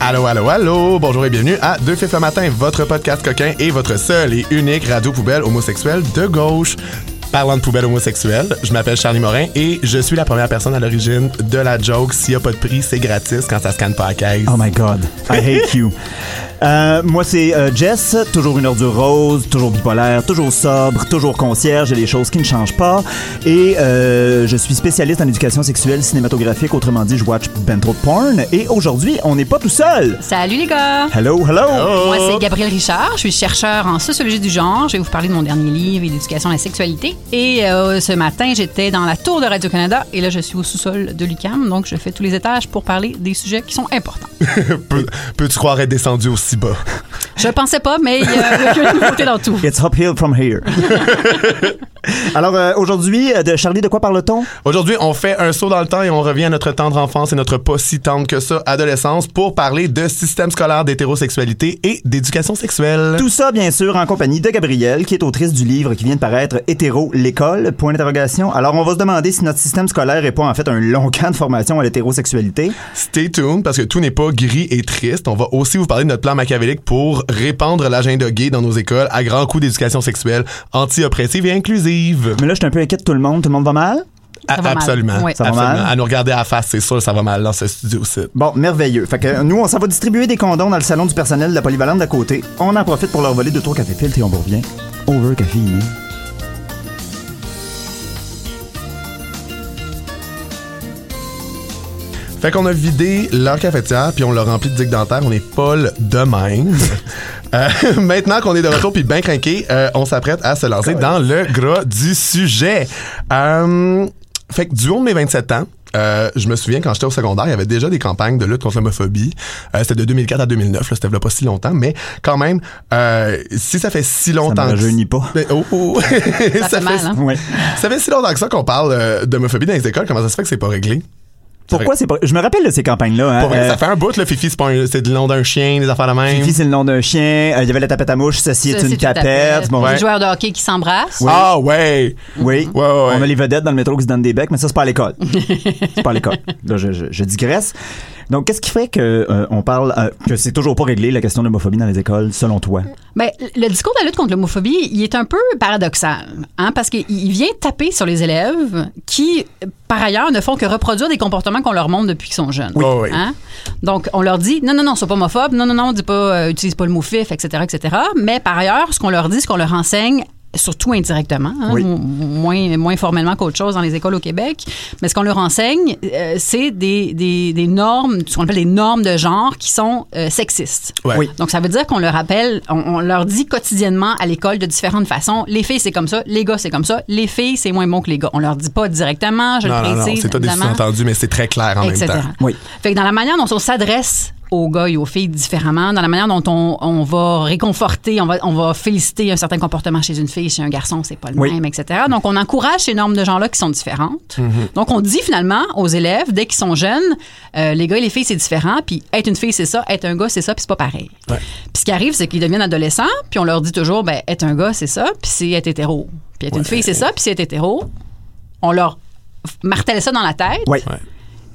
Allô, allô, allô! Bonjour et bienvenue à Deux Fifs le matin, votre podcast coquin et votre seul et unique radio poubelle homosexuelle de gauche. Parlant de poubelle homosexuelle, je m'appelle Charlie Morin et je suis la première personne à l'origine de la joke. S'il n'y a pas de prix, c'est gratis quand ça scanne pas à caisse. Oh my god, I hate you. Euh, moi, c'est euh, Jess, toujours une ordure rose, toujours bipolaire, toujours sobre, toujours concierge, et les choses qui ne changent pas. Et euh, je suis spécialiste en éducation sexuelle cinématographique, autrement dit, je watch ben trop de porn. Et aujourd'hui, on n'est pas tout seul. Salut les gars! Hello, hello. Moi, c'est Gabriel Richard. Je suis chercheur en sociologie du genre. Je vais vous parler de mon dernier livre, L'éducation à la sexualité. Et euh, ce matin, j'étais dans la tour de Radio-Canada et là, je suis au sous-sol de l'UCAM. Donc, je fais tous les étages pour parler des sujets qui sont importants. Peux- Peux-tu croire être descendu aussi bas? Je pensais pas, mais il y a il y a une nouveauté dans tout. It's uphill from here. Alors, euh, aujourd'hui, euh, de Charlie, de quoi parle-t-on? Aujourd'hui, on fait un saut dans le temps et on revient à notre tendre enfance et notre pas si tendre que ça, adolescence, pour parler de système scolaire d'hétérosexualité et d'éducation sexuelle. Tout ça, bien sûr, en compagnie de Gabrielle, qui est autrice du livre qui vient de paraître Hétéro, l'école, point d'interrogation. Alors, on va se demander si notre système scolaire est pas en fait un long camp de formation à l'hétérosexualité. Stay tuned parce que tout n'est pas gris et triste. On va aussi vous parler de notre plan machiavélique pour répandre l'agenda gay dans nos écoles à grands coups d'éducation sexuelle anti-oppressive et inclusive. Mais là, je suis un peu inquiète de tout le monde. Tout le monde va mal? A- va mal. absolument. Oui. Ça va Absolument. mal? À nous regarder à la face, c'est sûr, ça va mal dans ce studio-ci. Bon, merveilleux. Fait que nous, on s'en va distribuer des condoms dans le salon du personnel de la polyvalente d'à côté. On en profite pour leur voler deux trois café filtres et on vous revient. Over caféiné. Fait qu'on a vidé leur cafetière puis on l'a rempli de digues dentaires. On est Paul de même. Euh, maintenant qu'on est de retour puis bien craqué, euh, on s'apprête à se lancer dans le gras du sujet. Euh, fait que du haut de mes 27 ans, euh, je me souviens quand j'étais au secondaire, il y avait déjà des campagnes de lutte contre l'homophobie. Euh, c'était de 2004 à 2009, là, c'était là pas si longtemps, mais quand même, euh, si ça fait si longtemps... me que- pas. Mais, oh, oh. Ça fait mal, hein? Ouais. Ça fait si longtemps que ça qu'on parle euh, d'homophobie dans les écoles, comment ça se fait que c'est pas réglé? Pourquoi c'est pas. Je me rappelle de ces campagnes-là. Hein. Pour vrai, Euh, ça fait un bout, le Fifi, c'est pas un- c'est le nom d'un chien, des affaires de même. Fifi, c'est le nom d'un chien. Euh, Il y avait la tapette à mouche. Ceci est Ça, une c'est tapette. Bon, Ouais. Les joueurs de hockey qui s'embrassent. Ah ouais! Oui. Ouais, ouais, ouais. On a les vedettes dans le métro qui se donnent des becs, mais ça, c'est pas à l'école. c'est pas à l'école. Là, je, je, je digresse. Donc, qu'est-ce qui fait que euh, on parle euh, que c'est toujours pas réglé la question de l'homophobie dans les écoles, selon toi? Ben, le discours de la lutte contre l'homophobie, il est un peu paradoxal, hein, parce qu'il il vient taper sur les élèves qui, par ailleurs, ne font que reproduire des comportements qu'on leur montre depuis qu'ils sont jeunes. Oui. Oui, oui. Hein? Donc, on leur dit, non, non, non, sois pas homophobe, non, non, non, dis pas, euh, utilise pas le mot fif, etc., etc. Mais par ailleurs, ce qu'on leur dit, ce qu'on leur enseigne, surtout indirectement, hein, Oui. moins, moins formellement qu'autre chose dans les écoles au Québec. Mais ce qu'on leur enseigne, euh, c'est des, des, des normes, ce qu'on appelle des normes de genre qui sont euh, sexistes. Ouais. Oui. Donc, ça veut dire qu'on leur rappelle, on, on leur dit quotidiennement à l'école de différentes façons, les filles, c'est comme ça, les gars, c'est comme ça, les filles, c'est moins bon que les gars. On leur dit pas directement, je Non, le non, non, précise, c'est pas des sous-entendus, mais c'est très clair en etc. même temps. Oui. Fait que dans la manière dont on s'adresse aux gars et aux filles différemment, dans la manière dont on, on va réconforter, on va, on va féliciter un certain comportement chez une fille, chez un garçon, c'est pas le Oui. même, etc. Donc, on encourage ces normes de genre-là qui sont différentes. Mm-hmm. Donc, on dit finalement aux élèves, dès qu'ils sont jeunes, euh, les gars et les filles, c'est différent, puis être une fille, c'est ça, être un gars, c'est ça, puis c'est pas pareil. Ouais. Puis ce qui arrive, c'est qu'ils deviennent adolescents, puis on leur dit toujours, ben, être un gars, c'est ça, puis c'est être hétéro. Puis être une fille, c'est ça, puis c'est être hétéro. On leur martèle ça dans la tête. Oui. Ouais.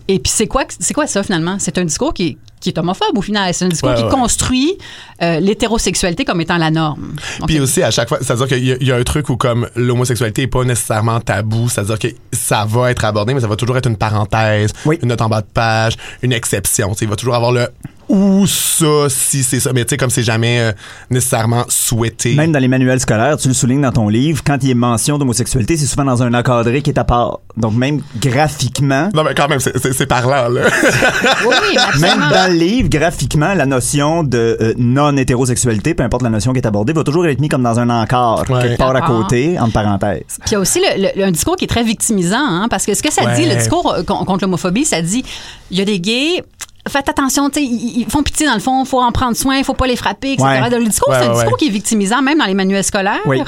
Et puis c'est quoi, c'est quoi ça finalement? C'est un discours qui, qui est homophobe au final. C'est un discours Ouais, qui ouais. construit euh, l'hétérosexualité comme étant la norme. Donc, Puis aussi, à chaque fois, c'est-à-dire qu'il y, a- il y a un truc où comme l'homosexualité est pas nécessairement tabou, c'est-à-dire que ça va être abordé, mais ça va toujours être une parenthèse, Oui. une note en bas de page, une exception. Tu sais, il va toujours avoir le ou ça, si c'est ça. Mais tu sais, comme c'est jamais euh, nécessairement souhaité. Même dans les manuels scolaires, tu le soulignes dans ton livre, quand il y a mention d'homosexualité, c'est souvent dans un encadré qui est à part. Donc, même graphiquement, Non, mais quand même, c'est- c'est c'est parlant, là. oui, oui, mais Même dans le livre, graphiquement, la notion de euh, non-hétérosexualité, peu importe la notion qui est abordée, va toujours être mise comme dans un encart, Ouais. quelque part à D'accord. côté, entre parenthèses. Puis il y a aussi le- le- un discours qui est très victimisant, hein, parce que ce que ça Ouais. dit, le discours euh, con- contre l'homophobie, ça dit il y a des gays, faites attention, tu sais, ils, ils font pitié dans le fond, faut en prendre soin, il faut pas les frapper, etc. Ouais. Le discours, Ouais, c'est un ouais, discours ouais. qui est victimisant, même dans les manuels scolaires. Oui.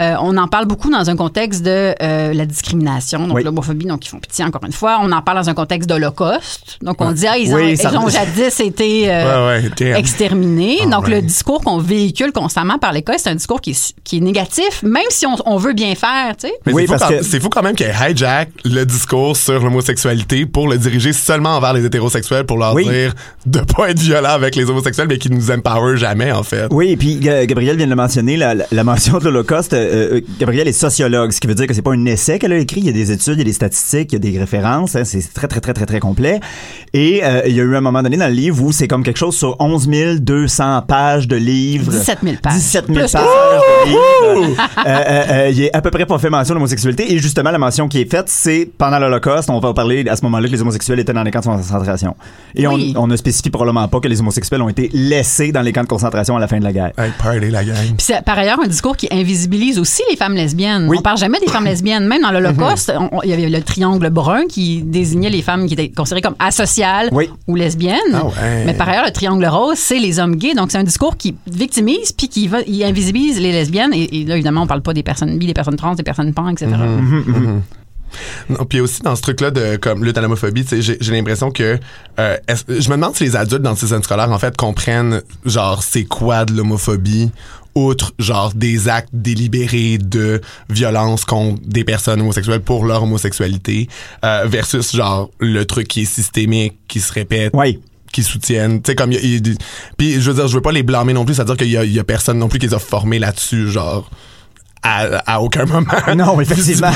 Euh, on en parle beaucoup dans un contexte de euh, la discrimination, donc Oui. l'homophobie, donc ils font pitié encore une fois. On en parle dans un contexte d'Holocauste, donc on dit ah ils ont, Oui, ils ont jadis été euh, Ouais, ouais, damn. exterminés. Ah, donc ouais. le discours qu'on véhicule constamment par l'école, c'est un discours qui est, qui est négatif, même si on, on veut bien faire, tu sais. Mais Oui, c'est fou, parce quand- que- c'est fou quand même qu'il hijack le discours sur l'homosexualité pour le diriger seulement envers les hétérosexuels pour leur Oui. dire de pas être violent avec les homosexuels, mais qui nous empower jamais, en fait. Oui, et puis Ga- Gabrielle vient de le mentionner, la, la- la mention de l'Holocauste. euh, euh, Gabrielle est sociologue, ce qui veut dire que c'est pas un essai qu'elle a écrit. Il y a des études, il y a des statistiques, il y a des références. hein, c'est très, très, très, très, très complet. Et euh, il y a eu un moment donné dans le livre où c'est comme quelque chose sur 11 200 pages de livres. 17 000 pages. 17 000 Plus pages de livres. Euh, euh, euh, il est à peu près pas fait mention de l'homosexualité. Et justement, la mention qui est faite, c'est pendant l'Holocauste, on va parler à ce moment-là que les homosexuels étaient dans les camps de concentration. Et Oui. on, on ne spécifie probablement pas que les homosexuels ont été laissés dans les camps de concentration à la fin de la guerre. Hey, party, la gang. Puis c'est par ailleurs un discours qui invisibilise aussi les femmes lesbiennes. Oui. On parle jamais des femmes lesbiennes. Même dans l'Holocauste, on- on- il y avait le triangle brun qui désignait les femmes qui étaient considérées comme asociales Oui. ou lesbiennes. Ah. Mais par ailleurs, le triangle rose, c'est les hommes gays. Donc c'est un discours qui victimise puis qui va, il invisibilise les lesbiennes. Et, et là, évidemment, on parle pas des personnes bi, des personnes trans, des personnes pan, etc. Non, puis aussi dans ce truc-là de comme lutte à l'homophobie, j'ai j'ai l'impression que euh, je me demande si les adultes dans le système scolaire en fait comprennent genre c'est quoi de l'homophobie outre genre des actes délibérés de violence contre des personnes homosexuelles pour leur homosexualité euh, versus genre le truc qui est systémique qui se répète Oui. qui soutiennent tu sais comme il y a- il y a- puis je veux dire je veux pas les blâmer non plus c'est à dire qu'il y a, y a personne non plus qui les a formés là-dessus genre à, à aucun moment Non, effectivement.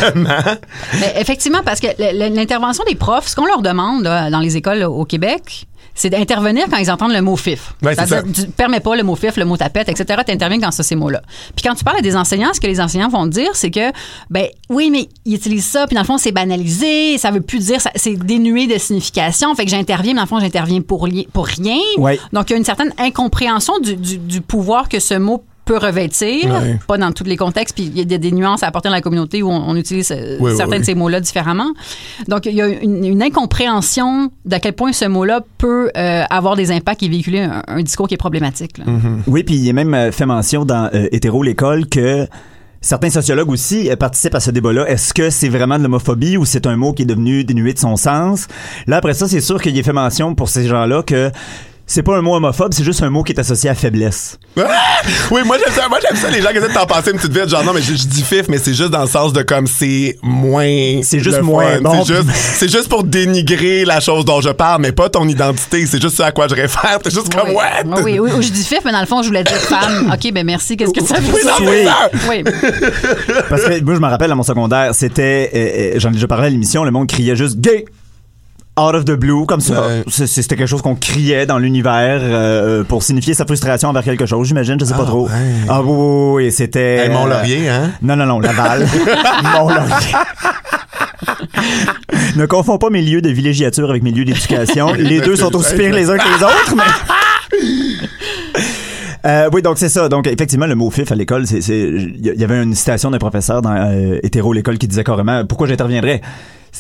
Mais effectivement, parce que l'intervention des profs, ce qu'on leur demande là, dans les écoles là, au Québec, c'est d'intervenir quand ils entendent le mot fif. Ouais, ça. tu permets pas le mot fif, le mot tapette, etc. Tu interviens dans ce- ces mots-là. Puis quand tu parles à des enseignants, ce que les enseignants vont te dire, c'est que, ben oui, mais ils utilisent ça, puis dans le fond, c'est banalisé, ça veut plus dire, ça- c'est dénué de signification. Fait que j'interviens, mais dans le fond, j'interviens pour, rien. Ouais. Donc, il y a une certaine incompréhension du, du- du pouvoir que ce mot peut revêtir, pas dans tous les contextes, puis il y a des, des nuances à apporter dans la communauté où on, on utilise euh, Oui, certains oui. de ces mots-là différemment. Donc, il y a une, une incompréhension d'à quel point ce mot-là peut euh, avoir des impacts et véhiculer un, un discours qui est problématique. là. Oui, puis il est même euh, fait mention dans euh, Hétéro l'école que certains sociologues aussi euh, participent à ce débat-là. Est-ce que c'est vraiment de l'homophobie ou c'est un mot qui est devenu dénué de son sens? Là, après ça, c'est sûr qu'il est fait mention pour ces gens-là que c'est pas un mot homophobe, c'est juste un mot qui est associé à faiblesse. oui, moi j'aime ça. Moi j'aime ça les gens qui essaient de t'en passer une petite vite, genre non mais je, je dis fif, mais c'est juste dans le sens de comme c'est moins. C'est juste moins bon. C'est juste, c'est juste pour dénigrer la chose dont je parle, mais pas ton identité. C'est juste ce à quoi je réfère. C'est juste comme oui. what? Oui, oui, oui, je dis fif, mais dans le fond, je voulais dire femme. OK, ben merci. Qu'est-ce que ça veut Oui, dire? ça- Oui. Parce que moi, je me rappelle à mon secondaire, c'était, euh, euh, j'en ai déjà parlé à l'émission, le monde criait juste gay. Out of the blue, comme ça. Ouais. C'était quelque chose qu'on criait dans l'univers euh, pour signifier sa frustration envers quelque chose, j'imagine, je sais pas Ah, trop. ouais. Ah oui, oui, oui, c'était... Hey, euh, Mont-Laurier, hein? Non, non, non, Laval. Mont-Laurier. ne confonds pas mes lieux de villégiature avec mes lieux d'éducation. Les deux sont aussi pires les uns que les autres, mais... Euh, oui, donc c'est ça. Donc effectivement, le mot fif à l'école, c'est, c'est, il y avait une citation d'un professeur dans euh, hétéro l'école qui disait carrément pourquoi j'interviendrais?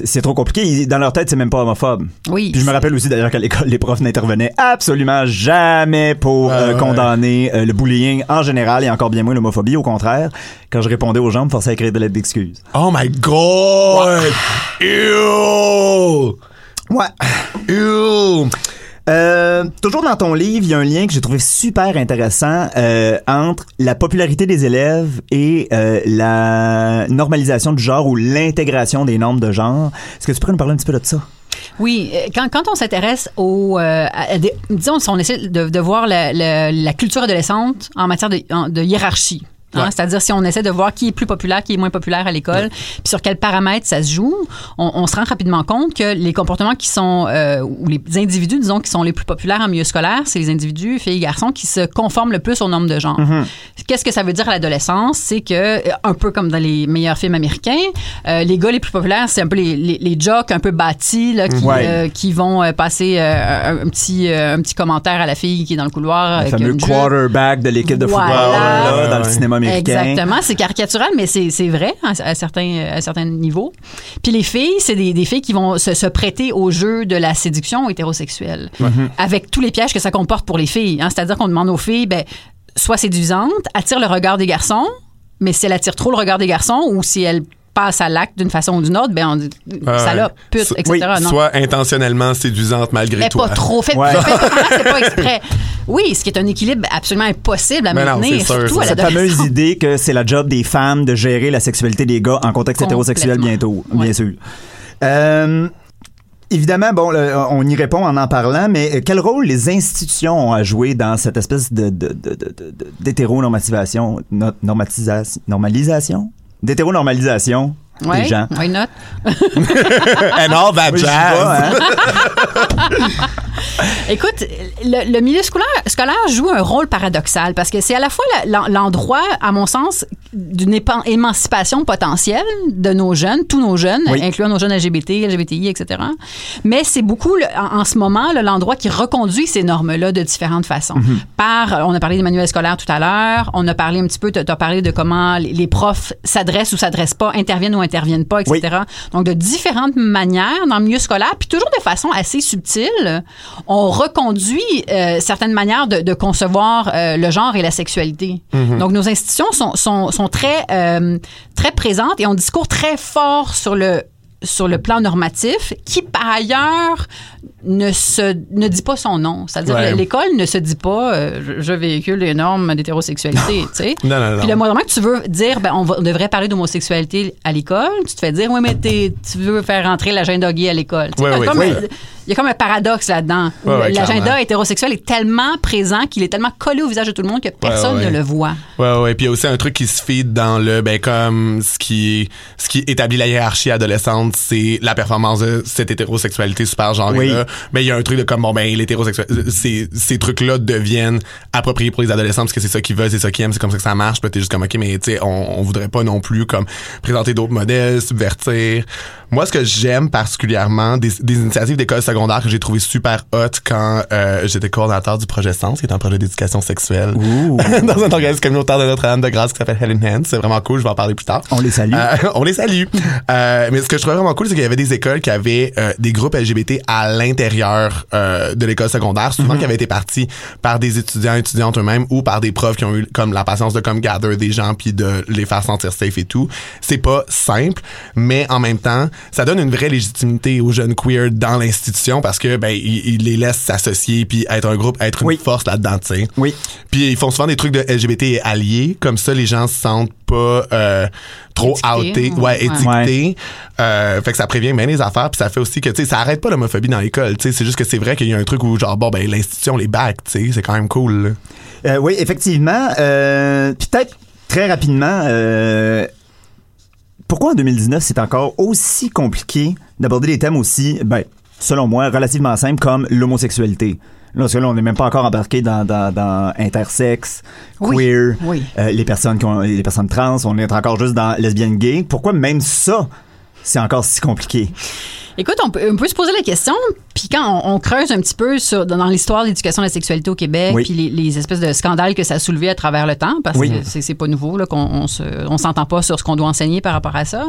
C'est, trop compliqué. Dans leur tête, c'est même pas homophobe. Oui. Puis je me rappelle aussi d'ailleurs qu'à l'école, les profs n'intervenaient absolument jamais pour euh, ouais. condamner euh, le bullying en général et encore bien moins l'homophobie. Au contraire, quand je répondais aux gens, me forçait à écrire des lettres d'excuses. Oh my god! Ew! Ouais. Ew! Euh, toujours dans ton livre, il y a un lien que j'ai trouvé super intéressant euh, entre la popularité des élèves et euh, la normalisation du genre ou l'intégration des normes de genre. Est-ce que tu pourrais nous parler un petit peu de ça? Oui, quand, quand on s'intéresse au, euh, disons, si on essaie de, de voir la, la- la culture adolescente en matière de hiérarchie. Hein, Ouais. C'est-à-dire si on essaie de voir qui est plus populaire, qui est moins populaire à l'école, puis sur quels paramètres ça se joue, on, on se rend rapidement compte que les comportements qui sont, euh, ou les individus, disons, qui sont les plus populaires en milieu scolaire, c'est les individus, filles et garçons, qui se conforment le plus aux normes de genre. Qu'est-ce que ça veut dire à l'adolescence? C'est que, euh, un peu comme dans les meilleurs films américains, euh, les gars les plus populaires, c'est un peu les, les, les jocks un peu bâtis, là, qui, Ouais. euh, qui vont passer euh, un, un petit, euh, un petit commentaire à la fille qui est dans le couloir. Le avec fameux quarterback de l'équipe de Voilà. football là, dans le cinéma américain. Exactement, c'est caricatural, mais c'est vrai à, à certains, à certains niveaux. Puis les filles, c'est des, des filles qui vont se, se prêter au jeu de la séduction hétérosexuelle, avec tous les pièges que ça comporte pour les filles. hein. C'est-à-dire qu'on demande aux filles, ben, soit séduisante, attire le regard des garçons, mais si elle attire trop le regard des garçons ou si elle passe à l'acte d'une façon ou d'une autre, ben on dit salope, pute, So- etc. oui, non? Soit intentionnellement séduisante malgré mais toi. pas trop. Fait, Ouais. fait- fait- c'est pas exprès. Oui, ce qui est un équilibre absolument impossible à Mais non, maintenir, c'est sûr, surtout à c'est Cette fameuse idée que c'est la job des femmes de gérer la sexualité des gars en contexte hétérosexuel bientôt, bien sûr. Euh, évidemment, bon, le- on y répond en en parlant, mais quel rôle les institutions ont à jouer dans cette espèce de, de, de, de- de- d'hétéronormativation, no- normatisation, normalisation? D'hétéronormalisation Ouais, des gens. why not? And all that Oui, jazz. hein? Écoute, le, le milieu scolaire, scolaire joue un rôle paradoxal parce que c'est à la fois l'endroit, à mon sens, d'une émancipation potentielle de nos jeunes, tous nos jeunes, Oui. incluant nos jeunes LGBT, LGBTI, etc. Mais c'est beaucoup, le- en, en ce moment, l'endroit qui reconduit ces normes-là de différentes façons. Mhm. Par, on a parlé des manuels scolaires tout à l'heure, on a parlé un petit peu, tu as parlé de comment les, les profs s'adressent ou s'adressent pas, interviennent ou interviennent pas, etc. Donc, de différentes manières dans le milieu scolaire, puis toujours de façon assez subtile, on reconduit euh, certaines manières de, de concevoir euh, le genre et la sexualité. Donc, nos institutions sont, sont, sont très, euh, très présentes et ont un discours très fort sur le sur le plan normatif, qui par ailleurs ne se ne dit pas son nom. C'est-à-dire Ouais. l'école ne se dit pas euh, je, véhicule les normes d'hétérosexualité, tu sais. Non, non, non. Puis le moment que tu veux dire ben on, va- on devrait parler d'homosexualité à l'école, tu te fais dire oui mais tu veux faire rentrer l'agenda gay à l'école. Ouais, comme- oui. Il y a comme un paradoxe là-dedans. Ouais, ouais, L'agenda hétérosexuel est tellement présent qu'il est tellement collé au visage de tout le monde que personne ouais. ne le voit. Ouais, ouais. Puis il y a aussi un truc qui se fait dans le, ben, comme ce qui, ce qui établit la hiérarchie adolescente, c'est la performance de cette hétérosexualité super genrée Oui. là. Mais il y a un truc de comme, bon, ben, l'hétérosexuel, ces, ces trucs-là deviennent appropriés pour les adolescents parce que c'est ça qu'ils veulent, c'est ça qu'ils aiment, c'est comme ça que ça marche. Puis t'es juste comme, ok, mais tu sais, on, on voudrait pas non plus, comme, présenter d'autres modèles, subvertir. Moi, ce que j'aime particulièrement des, des initiatives d'école secondaire que j'ai trouvé super hot quand euh, j'étais coordinateur du projet Sens, qui est un projet d'éducation sexuelle dans un organisme communautaire de Notre-Dame de Grâce qui s'appelle Helen Hands. C'est vraiment cool, je vais en parler plus tard. On les salue. Euh, on les salue. Euh, mais ce que je trouvais vraiment cool, c'est qu'il y avait des écoles qui avaient euh, des groupes LGBT à l'intérieur euh, de l'école secondaire, souvent qui avaient été partis par des étudiants, étudiantes eux-mêmes ou par des profs qui ont eu comme la patience de comme gather des gens puis de les faire sentir safe et tout. C'est pas simple, mais en même temps, ça donne une vraie légitimité aux jeunes queer dans l'institution parce que ben ils, ils les laissent s'associer puis être un groupe, être une Oui. force là-dedans, tu sais. Oui. Puis ils font souvent des trucs de LGBT alliés, comme ça les gens se sentent pas euh, trop outés, ouais. ouais, étiquetés. Euh, fait que ça prévient bien les affaires, puis ça fait aussi que tu sais ça arrête pas l'homophobie dans l'école, tu sais, c'est juste que c'est vrai qu'il y a un truc où genre bon ben l'institution les back, tu sais, c'est quand même cool. là. Euh, oui, effectivement. Euh, Peut-être très rapidement, euh, pourquoi en 2019 c'est encore aussi compliqué d'aborder des thèmes aussi, ben, selon moi, relativement simples comme l'homosexualité? Parce que là, on n'est même pas encore embarqué dans, dans, dans intersexe, Oui, queer, oui. euh, les personnes qui ont, les personnes trans, on est encore juste dans lesbienne gay. Pourquoi même ça, c'est encore si compliqué? Écoute, on peut, on peut se poser la question, puis quand on, on creuse un petit peu sur, dans l'histoire de l'éducation de la sexualité au Québec, Oui. puis les, les espèces de scandales que ça a soulevé à travers le temps, parce Oui. que c'est pas nouveau là, qu'on on se, on s'entend pas sur ce qu'on doit enseigner par rapport à ça.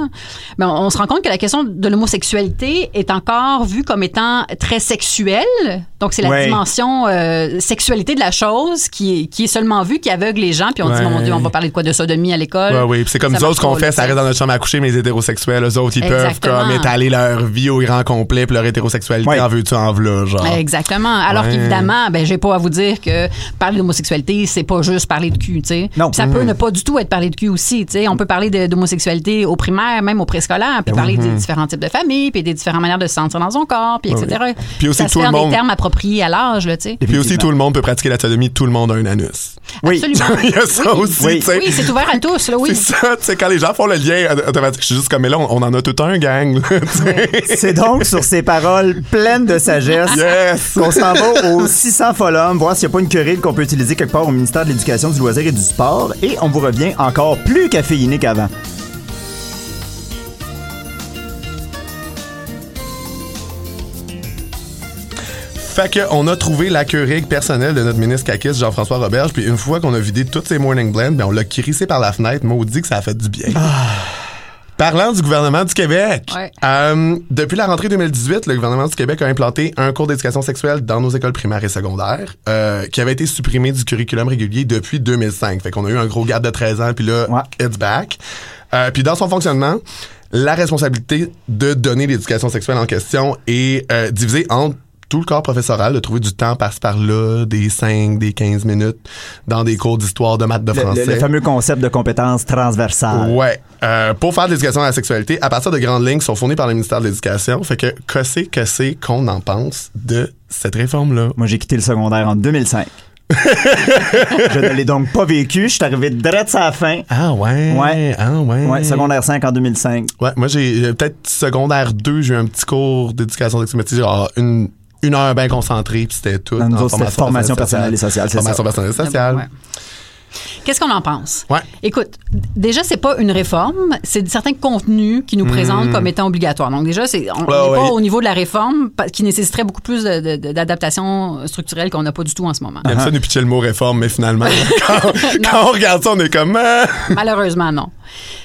Mais on, se rend compte que la question de l'homosexualité est encore vue comme étant très sexuelle. Donc c'est la dimension euh, sexualité de la chose qui est, qui est seulement vue, qui aveugle les gens, puis on dit mon Dieu, on va parler de quoi de sodomie à l'école. Oui, Puis c'est comme nous autres qu'on fait, ça reste dans notre chambre à coucher, mais les hétérosexuels, eux autres, ils peuvent Exactement. comme étaler leur vie au grand complet, puis leur hétérosexualité Ouais. en veux-tu en v'là, genre. Exactement. Alors Ouais. qu'évidemment, ben j'ai pas à vous dire que parler d'homosexualité, c'est pas juste parler de cul, tu sais. Non. Puis Ça peut ne pas du tout être parler de cul aussi, tu sais. On peut parler d'homosexualité au primaire, même au préscolaire, puis parler des différents types de familles, puis des différentes manières de se sentir dans son corps, puis etc. Puis aussi ça se tout fait le dans monde- des termes appropriés à l'âge, tu sais. Puis aussi, tout le monde peut pratiquer la sodomie, tout le monde a un anus. Oui. Absolument. Il y a ça Oui. aussi, Oui. tu sais. Oui, c'est ouvert à tous, là, oui. C'est ça, tu sais, quand les gens font le lien automatique, je suis juste comme, mais là, on, on en a tout un, gang. C'est donc sur ces paroles pleines de sagesse Yes! qu'on s'en va au 600 Folum, voir s'il n'y a pas une querelle qu'on peut utiliser quelque part au ministère de l'Éducation, du Loisir et du Sport. Et on vous revient encore plus caféiné qu'avant. Fait que on a trouvé la queue personnelle de notre ministre Kakis, Jean-François Roberge, puis une fois qu'on a vidé toutes ses morning blends, ben on l'a crissé par la fenêtre, maudit que ça a fait du bien. Parlant du gouvernement du Québec, Ouais. euh, depuis la rentrée 2018, le gouvernement du Québec a implanté un cours d'éducation sexuelle dans nos écoles primaires et secondaires euh, qui avait été supprimé du curriculum régulier depuis 2005. Fait qu'on a eu un gros gap de 13 ans, puis là, Ouais. it's back. Euh, puis dans son fonctionnement, la responsabilité de donner l'éducation sexuelle en question est euh, divisée entre tout le corps professoral, de trouver du temps par-ci par-là, des 5, des 15 minutes, dans des cours d'histoire, de maths, de Le, français. le- le fameux concept de compétences transversales. Ouais. Euh, pour faire de l'éducation à la sexualité, à partir de grandes lignes qui sont fournies par le ministère de l'Éducation. Fait que, que c'est que c'est qu'on en pense de cette réforme-là? Moi, j'ai quitté le secondaire en 2005. je ne l'ai donc pas vécu. Je suis arrivé direct à la fin. Ah ouais? Ouais. Ah ouais? Ouais, secondaire 5 en 2005. Ouais, moi j'ai euh, peut-être secondaire 2, j'ai eu un petit cours d'éducation sexuelle, genre une, une heure bien concentrée, puis c'était tout. Dans nous en autres, c'était formation personnelle et sociale, c'est Formation personnelle et sociale. Ouais. Qu'est-ce qu'on en pense? Ouais. Écoute, déjà, c'est pas une réforme, c'est certains contenus qui nous présentent comme étant obligatoires. Donc, déjà, c'est, on n'est. Ouais, pas au niveau de la réforme qui nécessiterait beaucoup plus d'adaptation structurelle qu'on n'a pas du tout en ce moment. Il aime ça nous pitcher le mot réforme, mais finalement, quand, quand on regarde ça, on est comme. Ah! Malheureusement, non.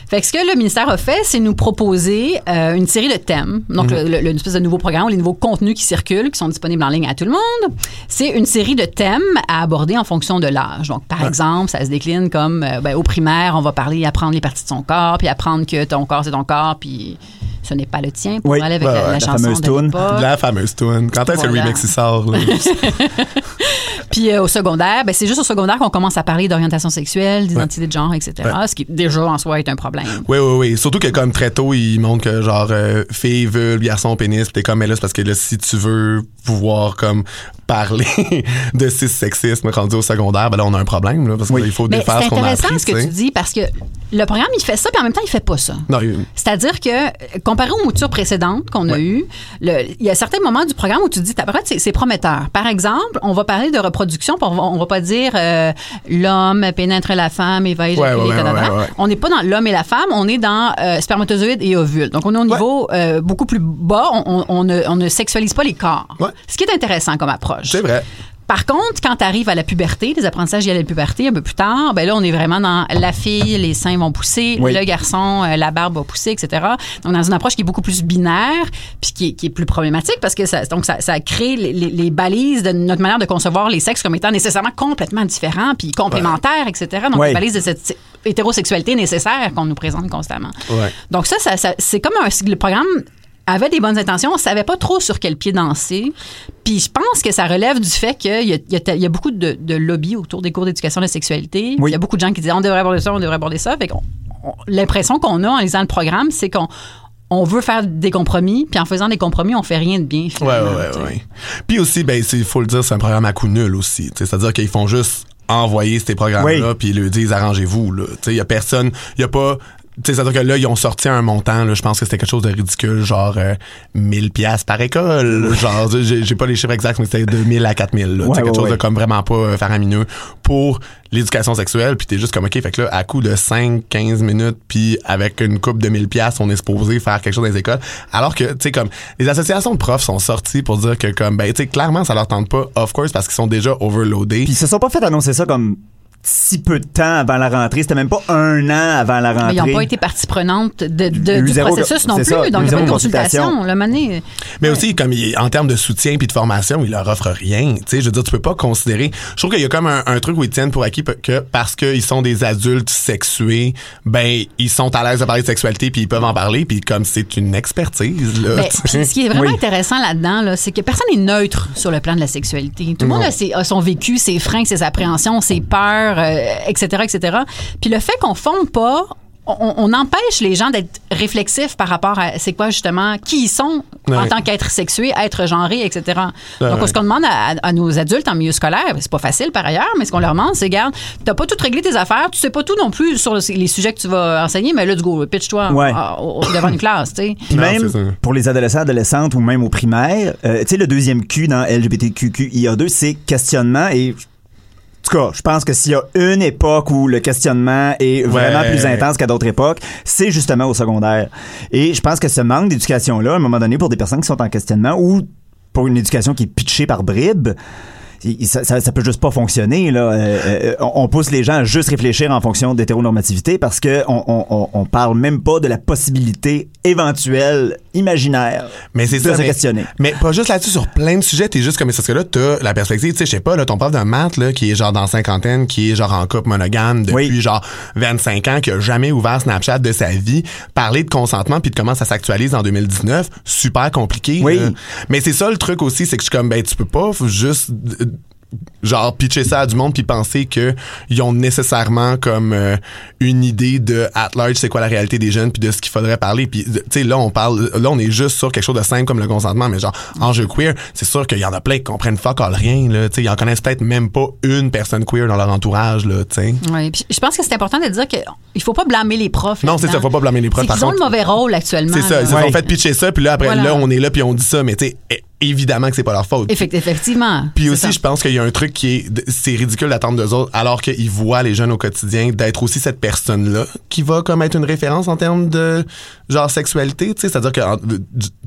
Fait que ce que le ministère a fait, c'est nous proposer euh, une série de thèmes. Donc, Mhm. le- le- une espèce de nouveau programme, les nouveaux contenus qui circulent, qui sont disponibles en ligne à tout le monde. C'est une série de thèmes à aborder en fonction de l'âge. Donc, par exemple, ça se décline comme euh, ben, au primaire, on va parler, apprendre les parties de son corps, puis apprendre que ton corps, c'est ton corps, puis ce n'est pas le tien, pour Oui. aller avec Ouais, la, ouais, la la chanson fameuse de l'époque. La fameuse tune. Quand est-ce que le remix il sort? Là? Puis euh, au secondaire, ben, c'est juste au secondaire qu'on commence à parler d'orientation sexuelle, d'identité de genre, etc. Ouais. Ce qui déjà en soi est un problème. Oui, oui, oui. Surtout que comme très tôt, ils montrent que genre euh, fille, vulve, garçon, pénis, pis t'es comme mais là c'est parce que là si tu veux pouvoir comme parler de cis-sexisme rendu au secondaire, ben là on a un problème là parce Oui. qu'il faut Mais défaire c'est ce qu'on a intéressant appris. ce que tu dis parce que le programme, il fait ça, puis en même temps, il fait pas ça. Non, il- C'est-à-dire que, comparé aux moutures précédentes qu'on a Ouais. eues, le- il y a certains moments du programme où tu te dis, c'est c'est prometteur. Par exemple, on va parler de reproduction, on va, on va pas dire euh, l'homme pénètre la femme et va éjaculer. ouais, ouais, tadada. ouais, ouais. On n'est pas dans l'homme et la femme, on est dans euh, spermatozoïde et ovule. Donc, on est au niveau euh, beaucoup plus bas, on, on- on ne, on ne sexualise pas les corps. Ouais. Ce qui est intéressant comme approche. c'est vrai. Par contre, quand tu arrives à la puberté, les apprentissages liés à la puberté un peu plus tard, ben là, on est vraiment dans la fille, les seins vont pousser, Oui. le garçon, euh, la barbe va pousser, etc. Donc, dans une approche qui est beaucoup plus binaire, puis qui est, qui est plus problématique parce que ça, donc ça, ça crée les, les- les balises de notre manière de concevoir les sexes comme étant nécessairement complètement différents, puis complémentaires, etc. Donc, Oui. les balises de cette hétérosexualité nécessaire qu'on nous présente constamment. Ouais. Donc ça, ça, ça- c'est comme un, le programme avait des bonnes intentions, on savait pas trop sur quel pied danser. Puis je pense que ça relève du fait qu'il y a, y y beaucoup de, de lobbies autour des cours d'éducation de la sexualité. Oui. Il y a beaucoup de gens qui disent on devrait aborder ça, on devrait aborder ça. Fait l'impression qu'on a en lisant le programme, c'est qu'on on veut faire des compromis, puis en faisant des compromis, on fait rien de bien. Ouais, ouais, ouais. Puis aussi, ben, il faut le dire, c'est un programme à coût nul aussi. C'est-à-dire qu'ils font juste envoyer ces programmes-là, Oui. puis ils leur disent arrangez-vous. Il y a personne, il y a pas. C'est-à-dire que là, ils ont sorti un montant, là, je pense que c'était quelque chose de ridicule, genre euh, 1000 pièces par école. genre, j'ai pas les chiffres exacts, mais c'était de 1000 à 4000. Là, Ouais, quelque ouais, chose de comme vraiment pas euh, faramineux pour l'éducation sexuelle. Puis t'es juste comme, OK, fait que là, à coup de 5, 15 minutes, puis avec une coupe de 1000 pièces on est supposé faire quelque chose dans les écoles. Alors que, tu sais, comme, les associations de profs sont sorties pour dire que, comme, ben, tu sais, clairement, ça leur tente pas, of course, parce qu'ils sont déjà overloadés. Puis ils se sont pas fait annoncer ça comme si peu de temps avant la rentrée. C'était même pas un an avant la rentrée. Mais ils n'ont pas été partie prenante de, du zéro- processus non plus. ça, donc, il n'y a pas de consultation. consultation. Le mané, Mais aussi, comme il- en termes de soutien puis de formation, il leur offre rien. Tu sais, je veux dire, tu peux pas considérer. Je trouve qu'il y a comme un, un truc où ils tiennent pour acquis que parce qu'ils sont des adultes sexués, ben ils sont à l'aise de parler de sexualité puis ils peuvent en parler puis comme c'est une expertise là. Ben, ce qui est vraiment Oui. intéressant là-dedans, là, c'est que personne n'est neutre sur le plan de la sexualité. Tout le monde a, ses- a son vécu, ses freins, ses appréhensions, ses peurs, euh, etc., etc. Puis le fait qu'on fonde pas, on, on empêche les gens d'être réflexifs par rapport à c'est quoi justement qui ils sont en tant qu'être sexué, être genré, etc. Ouais, Donc ce qu'on demande à, à nos adultes en milieu scolaire, c'est pas facile par ailleurs, mais ce qu'on leur demande, c'est garde, t'as pas tout réglé tes affaires, tu sais pas tout non plus sur le- les sujets que tu vas enseigner, mais let's go, pitch-toi Ouais. devant une classe, tu sais. Même pour les adolescents, adolescentes ou même aux primaires, euh, tu sais, le deuxième Q dans LGBTQIA2, c'est questionnement et en tout cas, je pense que s'il y a une époque où le questionnement est vraiment Ouais. plus intense qu'à d'autres époques, c'est justement au secondaire. Et je pense que ce manque d'éducation-là, à un moment donné, pour des personnes qui sont en questionnement ou pour une éducation qui est pitchée par bribes, ça, ça, ça peut juste pas fonctionner là. Euh, euh, on pousse les gens à juste réfléchir en fonction d'hétéronormativité parce que on, on- on parle même pas de la possibilité éventuelle, imaginaire, Mais c'est ça. se Mais, questionner. mais pas juste là-dessus, sur plein de sujets, t'es juste comme, parce que là, t'as la perspective, tu sais, je sais pas, là, ton prof de maths, là, qui est genre dans cinquantaine, qui est genre en couple monogame depuis Oui. genre 25 ans, qui a jamais ouvert Snapchat de sa vie, parler de consentement puis de comment ça s'actualise en 2019, super compliqué. Oui. là. Mais c'est ça le truc aussi, c'est que je suis comme, ben, tu peux pas juste, euh, genre pitcher ça à du monde puis penser que ils ont nécessairement comme euh, une idée de at large c'est quoi la réalité des jeunes puis de ce qu'il faudrait parler puis tu sais là on parle là on est juste sur quelque chose de simple comme le consentement mais genre enjeu queer c'est sûr qu'il y en a plein qui comprennent fuck all rien là tu sais ils en connaissent peut-être même pas une personne queer dans leur entourage là tu sais Oui, puis je pense que c'est important de dire qu'il faut pas blâmer les profs. non c'est ça faut pas blâmer les profs qu'ils ont contre le mauvais rôle actuellement. c'est ça ils Ouais. sont fait pitcher ça puis là après Voilà. là on est là puis on dit ça mais tu sais é- évidemment que c'est pas leur faute Effect- Effectivement. Puis aussi, ça. je pense qu'il y a un truc qui est, c'est ridicule d'attendre d'eux autres, alors qu'ils voient les jeunes au quotidien, d'être aussi cette personne-là qui va comme être une référence en termes de genre sexualité, tu sais, c'est-à-dire que en-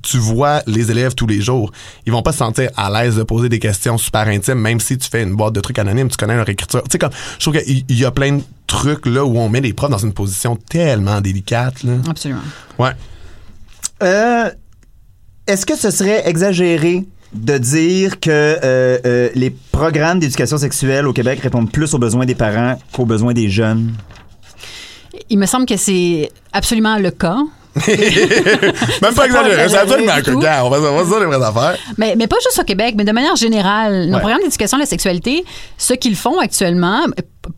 tu vois les élèves tous les jours, ils vont pas se sentir à l'aise de poser des questions super intimes, même si tu fais une boîte de trucs anonymes, tu connais leur écriture, tu sais comme, je trouve qu'il il y a plein de trucs là où on met les profs dans une position tellement délicate là. Absolument. Ouais. Euh, Est-ce que ce serait exagéré de dire que euh, euh, les programmes d'éducation sexuelle au Québec répondent plus aux besoins des parents qu'aux besoins des jeunes? Il me semble que c'est absolument le cas. Même pas exagéré, c'est absolument on va, on va se dire les vraies affaires. Mais, mais pas juste au Québec, mais de manière générale. Nos Ouais. programmes d'éducation à la sexualité, ce qu'ils font actuellement,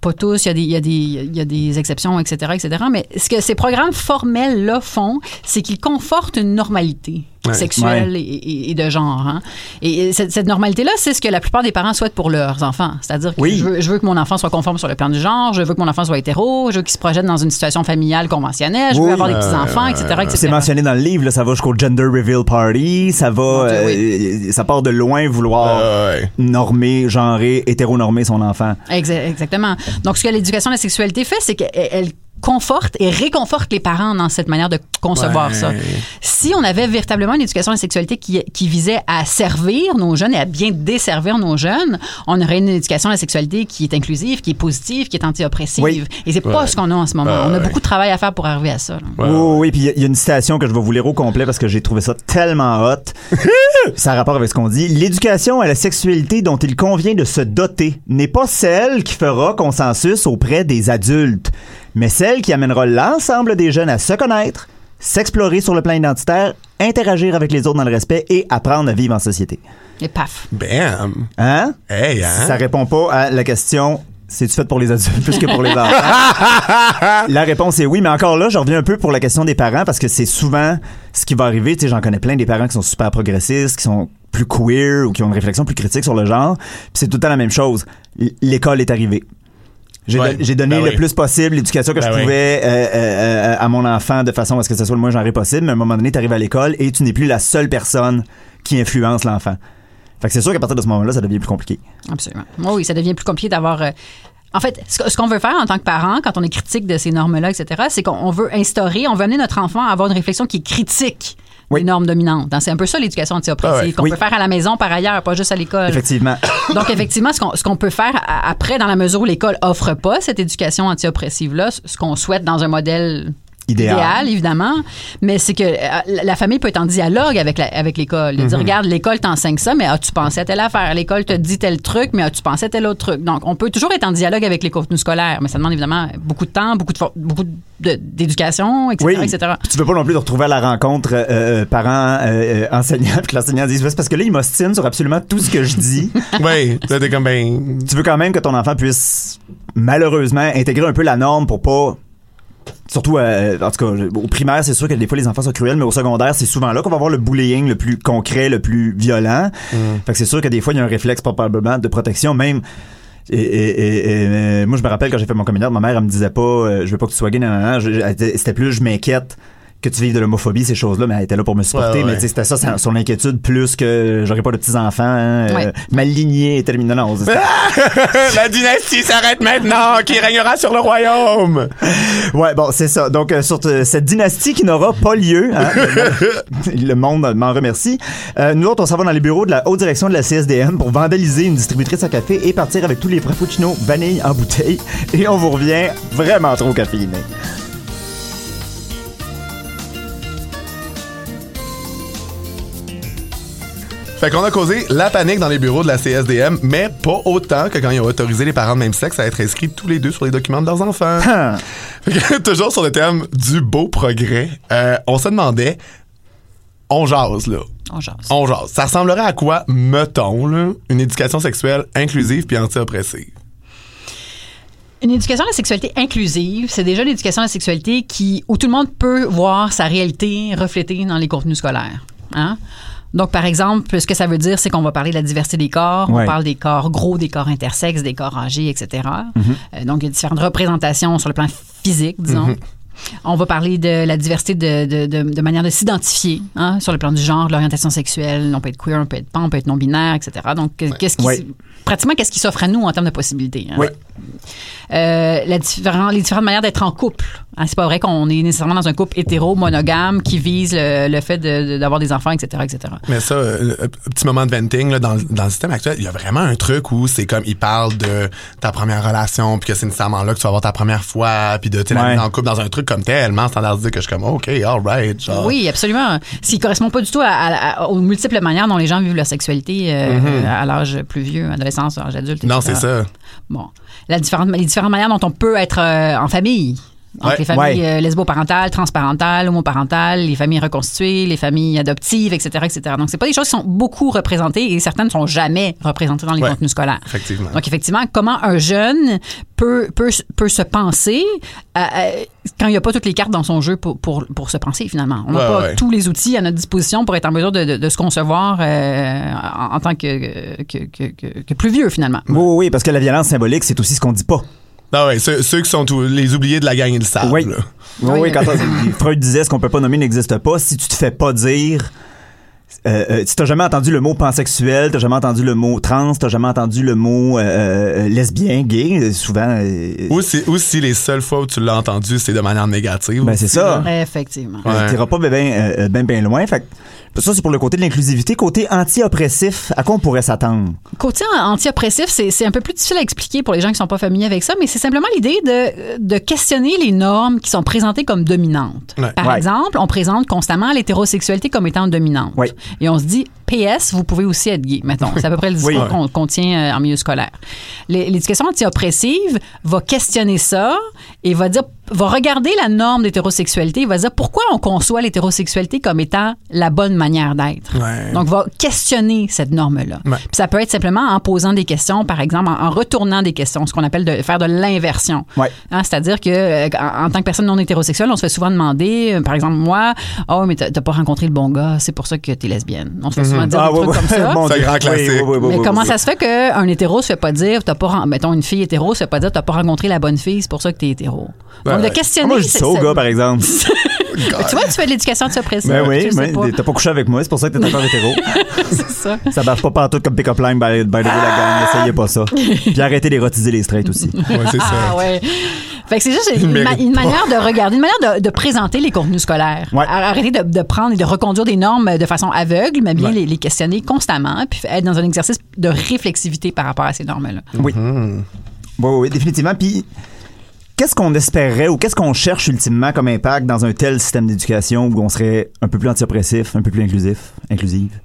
pas tous, il y, a des, il, y a des, il y a des exceptions, etc., etc., mais ce que ces programmes formels-là font, c'est qu'ils confortent une normalité Ouais. sexuelle et, et- et de genre. hein. Et cette, cette normalité-là, c'est ce que la plupart des parents souhaitent pour leurs enfants. C'est-à-dire que Oui. je, veux, je veux que mon enfant soit conforme sur le plan du genre, je veux que mon enfant soit hétéro, je veux qu'il se projette dans une situation familiale conventionnelle, je veux Oui. avoir des petits-enfants, etc., etc. C'est mentionné dans le livre, là, ça va jusqu'au gender reveal party, ça va, euh, ça part de loin vouloir Euh, ouais. normer, genrer, hétéronormer son enfant. Exa- Exactement. Donc, ce que l'éducation à la sexualité fait, c'est qu'elle elle conforte et réconforte les parents dans cette manière de concevoir Ouais. ça. Si on avait véritablement une éducation à la sexualité qui, qui visait à servir nos jeunes et à bien desservir nos jeunes, on aurait une éducation à la sexualité qui est inclusive, qui est positive, qui est anti-oppressive. Oui. Et c'est pas ce qu'on a en ce moment. On a ouais. beaucoup de travail à faire pour arriver à ça. Ouais, oui, oui, puis il y a- il y, a une citation que je vais vous lire au complet parce que j'ai trouvé ça tellement hot. ça a rapport avec ce qu'on dit. L'éducation à la sexualité dont il convient de se doter n'est pas celle qui fera consensus auprès des adultes, mais celle qui amènera l'ensemble des jeunes à se connaître, s'explorer sur le plan identitaire, interagir avec les autres dans le respect et apprendre à vivre en société. Et paf. Bam! Hein? Hey, hein? Ça répond pas à la question c'est-tu fait pour les adultes plus que pour les enfants? la réponse est oui, mais encore là, je reviens un peu pour la question des parents parce que c'est souvent ce qui va arriver. Tu sais, j'en connais plein des parents qui sont super progressistes, qui sont plus queer ou qui ont une réflexion plus critique sur le genre. Puis c'est tout le temps la même chose. L'école est arrivée. J'ai Ouais. don- j'ai donné Ben le oui. plus possible l'éducation que Ben je oui. pouvais euh, euh, euh, à mon enfant de façon à ce que ce soit le moins genré possible. Mais à un moment donné, tu arrives à l'école et tu n'es plus la seule personne qui influence l'enfant. Fait que c'est sûr qu'à partir de ce moment-là, ça devient plus compliqué. Absolument. Oui, oui, ça devient plus compliqué d'avoir. euh, En fait, ce qu'on veut faire en tant que parent, quand on est critique de ces normes-là, etc., c'est qu'on on veut instaurer, on veut amener notre enfant à avoir une réflexion qui est critique Oui. des normes dominantes. Donc, C'est un peu ça l'éducation anti-oppressive, Ah ouais. qu'on Oui. peut faire à la maison par ailleurs, pas juste à l'école. Effectivement. Donc, effectivement, ce qu'on, ce qu'on peut faire après, dans la mesure où l'école offre pas cette éducation anti-oppressive-là, ce qu'on souhaite dans un modèle Idéal. évidemment, mais c'est que euh, la- famille peut être en dialogue avec, la- avec l'école. Mhm. dire, regarde, l'école t'enseigne ça, mais as-tu pensé à telle affaire? L'école te dit tel truc, mais as-tu pensé à tel autre truc? Donc, on peut toujours être en dialogue avec les contenus scolaires, mais ça demande évidemment beaucoup de temps, beaucoup de, beaucoup de- d'éducation, etc., Oui. etc. Puis tu veux pas non plus te retrouver à la rencontre euh, euh, parents, euh, enseignants, puis que l'enseignant dise c'est parce que là, il m'ostine sur absolument tout ce que je dis. Oui, là, t'es comme, ben. tu veux quand même que ton enfant puisse malheureusement intégrer un peu la norme pour pas. Surtout, euh, en tout cas, au primaire, c'est sûr que des fois les enfants sont cruels, mais au secondaire, c'est souvent là qu'on va voir le bullying le plus concret, le plus violent. Fait que c'est sûr que des fois, il y a un réflexe probablement de protection, même. Et, et- et- et, euh, moi, je me rappelle quand j'ai fait mon coming ma mère, elle me disait pas, euh, je veux pas que tu sois gay, non, C'était plus, je m'inquiète que tu vives de l'homophobie, ces choses-là, mais elle était là pour me supporter. Ouais, ouais, Mais ouais. tu sais, c'était ça, son inquiétude, plus que j'aurais pas de petits-enfants, hein, euh, Ouais. ma lignée est terminée. Non, La dynastie s'arrête maintenant, qui régnera sur le royaume. Ouais, bon, c'est ça. Donc, euh, sur euh, cette dynastie qui n'aura pas lieu, hein, le monde m'en remercie. Euh, nous autres, on s'en va dans les bureaux de la haute direction de la CSDM pour vandaliser une distributrice à café et partir avec tous les frappuccinos vanille en bouteille. Et on vous revient vraiment trop caféiné. Fait qu'on a causé la panique dans les bureaux de la CSDM, mais pas autant que quand ils ont autorisé les parents de même sexe à être inscrits tous les deux sur les documents de leurs enfants. Ah. Fait que, toujours sur le thème du beau progrès, euh, on se demandait, on jase là, On jase. on jase. Ça ressemblerait à quoi, mettons, là, une éducation sexuelle inclusive puis anti-oppressive? Une éducation à la sexualité inclusive, c'est déjà l'éducation à la sexualité qui, où tout le monde peut voir sa réalité reflétée dans les contenus scolaires. Hein? Donc, par exemple, ce que ça veut dire, c'est qu'on va parler de la diversité des corps. Ouais. On parle des corps gros, des corps intersexes, des corps âgés, etc. Euh, donc, il y a différentes représentations sur le plan physique, disons. On va parler de la diversité de, de, de, de manière de s'identifier hein, sur le plan du genre, de l'orientation sexuelle. On peut être queer, on peut être pan, on peut être non-binaire, etc. Donc, qu'est-ce qui, Ouais. pratiquement, qu'est-ce qui s'offre à nous en termes de possibilités? hein? Oui. Euh, la différent- les différentes manières d'être en couple. Hein, c'est pas vrai qu'on est nécessairement dans un couple hétéro, monogame, qui vise le, le fait de- de- d'avoir des enfants, etc., etc. Mais ça, euh, un petit moment de venting, là, dans, le- dans le système actuel, il y a vraiment un truc où c'est comme, il parle de ta première relation, puis que c'est nécessairement là que tu vas avoir ta première fois, puis de, tu Ouais. mise en couple dans un truc comme tellement standardisé que je suis comme, OK, all right, genre. Oui, absolument. Ce qui correspond pas du tout à, à- à- aux multiples manières dont les gens vivent leur sexualité euh, à l'âge plus vieux, adolescence, âge adulte, Mm-hmm. Non, c'est ça. Bon. La différente, les différentes manières dont on peut être euh, en famille. Donc, Ouais. les familles Ouais. euh, lesbo-parentales, transparentales, homoparentales, les familles reconstituées, les familles adoptives, etc., etc. Donc, c'est pas des choses qui sont beaucoup représentées et certaines ne sont jamais représentées dans les Ouais. contenus scolaires. Effectivement. Donc, effectivement, comment un jeune peut, peut, peut se penser euh, quand il n'y a pas toutes les cartes dans son jeu pour, pour, pour se penser, finalement. On n'a Ouais, pas ouais. tous les outils à notre disposition pour être en mesure de, de, de se concevoir euh, en, en tant que, que, que, que- que plus vieux, finalement. Oui, oui, oui, parce que la violence symbolique, c'est aussi ce qu'on dit pas. Ah ouais, ceux, ceux qui sont tous- les oubliés de la gang, ils le savent. Oui. là. Oui, Oui. oui, quand Freud disait ce qu'on peut pas nommer n'existe pas. Si tu te fais pas dire. Euh, euh, si t'as jamais entendu le mot pansexuel, t'as jamais entendu le mot trans, t'as jamais entendu le mot euh, euh, lesbien, gay, euh, souvent. euh, Ou si, ou si les seules fois où tu l'as entendu, c'est de manière négative. Ben, c'est ça. Effectivement. Ouais. T'iras pas bien ben, ben, ben loin. Fait que ça, c'est pour le côté de l'inclusivité. Côté anti-oppressif, à quoi on pourrait s'attendre? Côté anti-oppressif, c'est c'est un peu plus difficile à expliquer pour les gens qui sont pas familiers avec ça, mais c'est simplement l'idée de, de questionner les normes qui sont présentées comme dominantes. Ouais. Par Ouais. exemple, on présente constamment l'hétérosexualité comme étant dominante. Ouais. Et on se dit, PS, vous pouvez aussi être gay, mettons. C'est à peu près le discours Oui. qu'on tient euh, en milieu scolaire. L'éducation anti-oppressive va questionner ça et va dire va regarder la norme d'hétérosexualité, va dire pourquoi on conçoit l'hétérosexualité comme étant la bonne manière d'être? Ouais. Donc, va questionner cette norme-là. Ouais. Puis ça peut être simplement en posant des questions, par exemple, en, en retournant des questions, ce qu'on appelle de faire de l'inversion. Ouais. Hein, C'est-à-dire que euh, en, en tant que personne non hétérosexuelle, on se fait souvent demander, euh, par exemple, moi, oh, mais t'as pas rencontré le bon gars, c'est pour ça que t'es lesbienne. On se fait souvent dire Ah, des ouais, trucs ouais. comme ça. Mon C'est un Dieu. grand classique. Oui, oui, oui, Mais oui, comment oui. ça se fait qu'un hétéro se fait pas dire, t'as pas, mettons, une fille hétéro se fait pas dire, t'as pas rencontré la bonne fille, c'est pour ça que t'es hétéro? Ouais, de ouais. questionner. Moi, je dis c'est- ça au c'est- gars, par exemple. Tu vois, tu fais de l'éducation. Ben tu oui, le sais mais pas. t'as pas couché avec moi, c'est pour ça que t'es encore hétéro. C'est ça. Ça marche pas partout comme pick-up line, by, by the way, la gang. Essayez pas ça. Puis arrêtez d'érotiser les straights aussi. Ouais, c'est ça. Ah ouais. Fait que c'est juste une, ma- manière de regarder, une manière de, de présenter les contenus scolaires. Ouais. Ar- Arrêter de, de prendre et de reconduire des normes de façon aveugle, mais bien Ouais. les, les questionner constamment, puis être dans un exercice de réflexivité par rapport à ces normes-là. Oui. Oui, oui, définitivement. Puis, qu'est-ce qu'on espérait ou qu'est-ce qu'on cherche ultimement comme impact dans un tel système d'éducation où on serait un peu plus anti-oppressif, un peu plus inclusif, inclusive?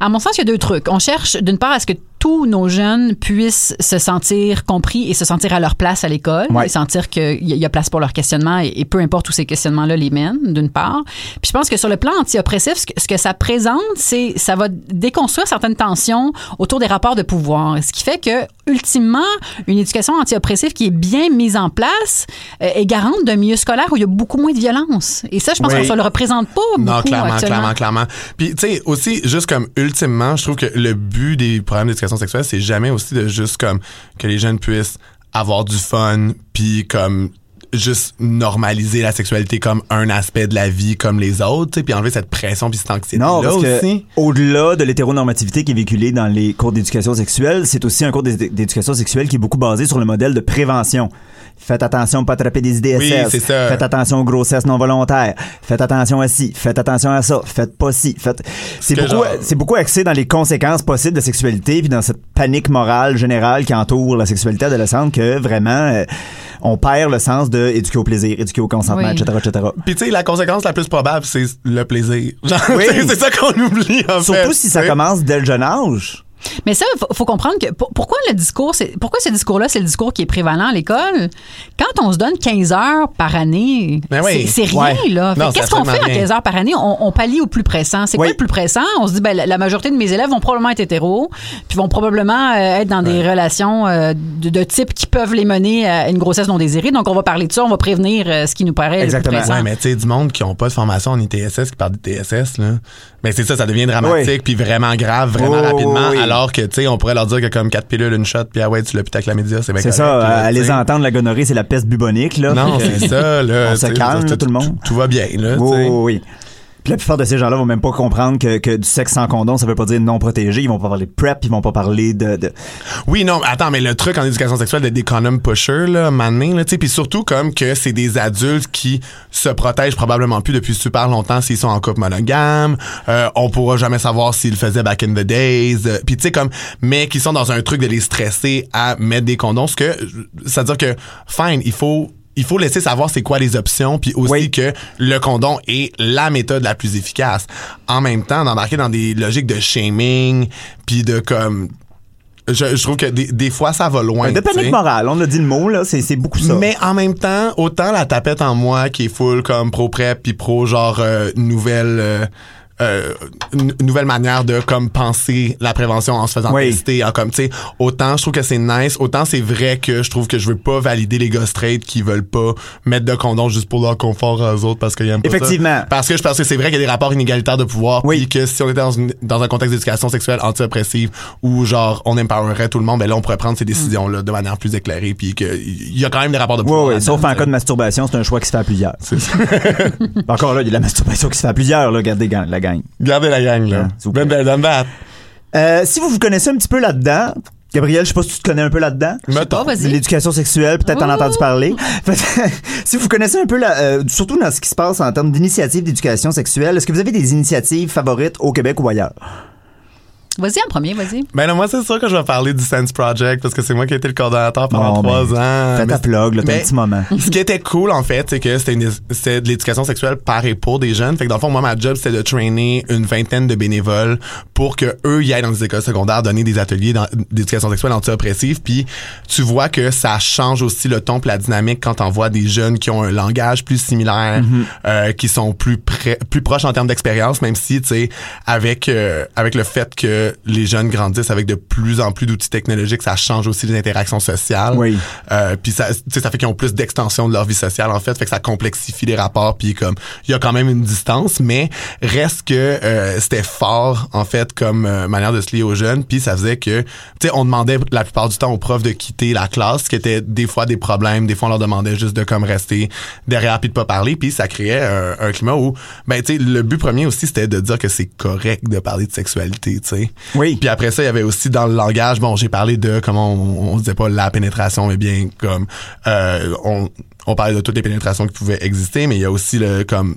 À mon sens, il y a deux trucs. On cherche, d'une part, à ce que tous nos jeunes puissent se sentir compris et se sentir à leur place à l'école, Ouais. et sentir qu'il y a- il y a place pour leur questionnement et, et peu importe où ces questionnements-là les mènent, d'une part. Puis je pense que sur le plan anti-oppressif, ce que, ce que ça présente, c'est ça va déconstruire certaines tensions autour des rapports de pouvoir. Ce qui fait que, ultimement, une éducation anti-oppressive qui est bien mise en place euh, est garante d'un milieu scolaire où il y a beaucoup moins de violence. Et ça, je pense Oui. qu'on ne le représente pas beaucoup Non, clairement, actuellement. clairement, clairement. Puis, tu sais, aussi, juste comme, ultimement, je trouve que le but des programmes d'éducation sexuelle, c'est jamais aussi de juste comme que les jeunes puissent avoir du fun, puis comme juste normaliser la sexualité comme un aspect de la vie comme les autres, puis enlever cette pression puis cette anxiété Non, là parce que aussi. au-delà de l'hétéronormativité qui est véhiculée dans les cours d'éducation sexuelle, c'est aussi un cours d'é- d'éducation sexuelle qui est beaucoup basé sur le modèle de prévention. Faites attention à pas attraper des IDSS. Oui, c'est ça. Faites attention aux grossesses non volontaires. Faites attention à ci. Faites attention à ça. Faites pas ci. Faites... C'est beaucoup, genre- c'est beaucoup axé dans les conséquences possibles de sexualité puis dans cette panique morale générale qui entoure la sexualité adolescente que vraiment euh, on perd le sens de éduquer au plaisir, éduquer au consentement, Oui. etc., etc. Puis tu sais, la conséquence la plus probable, c'est le plaisir. Genre, Oui. c'est ça qu'on oublie en fait. Surtout si ça commence dès le jeune âge. Mais ça, faut, faut comprendre que pour- pourquoi le discours, c'est pourquoi ce discours-là, c'est le discours qui est prévalent à l'école? Quand on se donne 15 heures par année, Ben oui. c'est c'est rien Ouais. là. Fait Non, que Qu'est-ce qu'on fait en absolument 15 heures par année? On, on pallie au plus pressant. C'est Oui. quoi le plus pressant? On se dit ben la, la majorité de mes élèves vont probablement être hétéros, puis vont probablement euh, être dans des relations euh, de, de type qui peuvent les mener à une grossesse non désirée. Donc on va parler de ça, on va prévenir euh, ce qui nous paraît Exactement. le plus pressant. Ouais, mais tu sais, du monde qui ont pas de formation en ITSS, qui parle d'ITSS, là. Ben, c'est ça, ça devient dramatique, Oui. puis vraiment grave, vraiment Oh, rapidement, oui. Alors que, tu sais, on pourrait leur dire que comme quatre pilules, une shot, puis ah ouais, tu l'as avec la média, c'est bien C'est ça, là, à les entendre, la gonorrhée, c'est la peste bubonique, là. Non, c'est ça, là. On se calme, tout le monde. Tout va bien, là, oui, oui. Puis la plupart de ces gens-là vont même pas comprendre que, que du sexe sans condom, ça veut pas dire non protégé. Ils vont pas parler de PrEP, ils vont pas parler de... de... Oui, non, attends, mais le truc en éducation sexuelle d'être des condom pushers, là, donné, là, tu sais, puis surtout comme que c'est des adultes qui se protègent probablement plus depuis super longtemps s'ils sont en couple monogame, euh, on pourra jamais savoir s'ils le faisaient back in the days, euh, tu comme, mais qui sont dans un truc de les stresser à mettre des condoms, ce que, c'est-à-dire que, fine, il faut il faut laisser savoir c'est quoi les options puis aussi Oui. que le condom est la méthode la plus efficace. En même temps, d'embarquer dans des logiques de shaming puis de comme je, je trouve que des, des fois ça va loin. de panique morale, on a dit le mot, là, c'est beaucoup ça. Mais en même temps, autant la tapette en moi qui est full comme pro prep puis pro genre euh, nouvelle euh, euh, n- nouvelle manière de comme penser la prévention en se faisant Oui. tester en comme tu sais autant je trouve que c'est nice autant c'est vrai que je trouve que je veux pas valider les gars straight qui veulent pas mettre de condom juste pour leur confort aux autres parce qu'ils aiment pas ça. Effectivement. parce que je pense que c'est vrai qu'il y a des rapports inégalitaires de pouvoir Oui. puis que si on était dans, une- dans un contexte d'éducation sexuelle anti-oppressive où genre on empowerait tout le monde ben là on pourrait prendre ces décisions là de manière plus éclairée puis que il y a quand même des rapports de Oui, pouvoir oui, là-dedans, sauf en cas de masturbation, c'est un choix qui se fait à plusieurs. Encore là, il y a de la masturbation qui se fait à plusieurs, là, regardez gang- la gang. Gardez la gang, là. Ben, ben, ben, Euh, si vous vous connaissez un petit peu là-dedans, Gabriel, je sais pas si tu te connais un peu là-dedans. mettons. L'éducation sexuelle, peut-être en Oh. entendu parler. si vous connaissez un peu, la, euh, surtout dans ce qui se passe en termes d'initiatives d'éducation sexuelle, est-ce que vous avez des initiatives favorites au Québec ou ailleurs? Vas-y en premier, vas-y. Ben non, moi, c'est sûr que je vais parler du Sense Project parce que c'est moi qui ai été le coordonnateur pendant Bon, trois ben, ans. Fais ta plug, là, t'as un petit moment. Ce qui était cool, en fait, c'est que c'était une- c'était de l'éducation sexuelle par et pour des jeunes. Fait que dans le fond, moi, ma job, c'était de trainer une vingtaine de bénévoles pour que eux y aillent dans les écoles secondaires donner des ateliers dans- d'éducation sexuelle anti-oppressive. Puis tu vois que ça change aussi le ton la dynamique quand on voit des jeunes qui ont un langage plus similaire, euh, qui sont plus près, plus proches en termes d'expérience, même si, tu sais, avec, euh, avec le fait que les jeunes grandissent avec de plus en plus d'outils technologiques, ça change aussi les interactions sociales. Oui. Euh, puis ça fait qu'ils ont plus d'extension de leur vie sociale en fait, fait que ça complexifie les rapports. Puis comme il y a quand même une distance, mais reste que euh, c'était fort en fait comme euh, manière de se lier aux jeunes. Puis ça faisait que, tu sais, on demandait la plupart du temps aux profs de quitter la classe, ce qui était des fois des problèmes. Des fois on leur demandait juste de comme rester derrière puis de pas parler. Puis ça créait un, un climat où, ben tu sais, le but premier aussi c'était de dire que c'est correct de parler de sexualité, tu sais. Oui. Puis après ça, il y avait aussi dans le langage, bon, j'ai parlé de comment on, on disait pas la pénétration, mais bien comme euh, on, on parlait de toutes les pénétrations qui pouvaient exister, mais il y a aussi le comme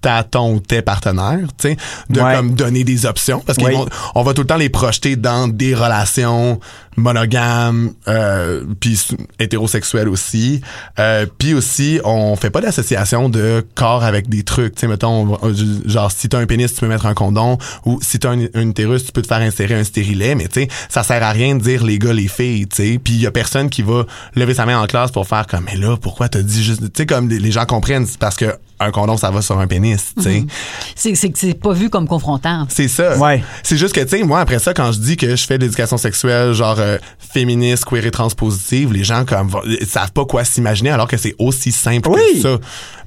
ta ton ou tes partenaires, tu sais, de Ouais. comme donner des options parce Oui. qu'on va tout le temps les projeter dans des relations monogames euh, puis hétérosexuelles aussi. Euh, puis aussi on fait pas d'association de corps avec des trucs, tu sais mettons on- genre si t'as un pénis, tu peux mettre un condom ou si t'as un, un utérus, tu peux te faire insérer un stérilet, mais tu sais ça sert à rien de dire les gars les filles, tu sais. Puis il y a personne qui va lever sa main en classe pour faire comme mais là pourquoi t'as dit juste tu sais comme les, les gens comprennent c'est parce que un condom ça va sur un pénis, tu sais. C'est c'est que c'est pas vu comme confrontant. C'est ça. Ouais. C'est juste que, tu sais, moi, après ça, quand je dis que je fais de l'éducation sexuelle, genre euh, féministe, queer et transpositive, les gens comme ils savent pas quoi s'imaginer alors que c'est aussi simple Oui. que ça.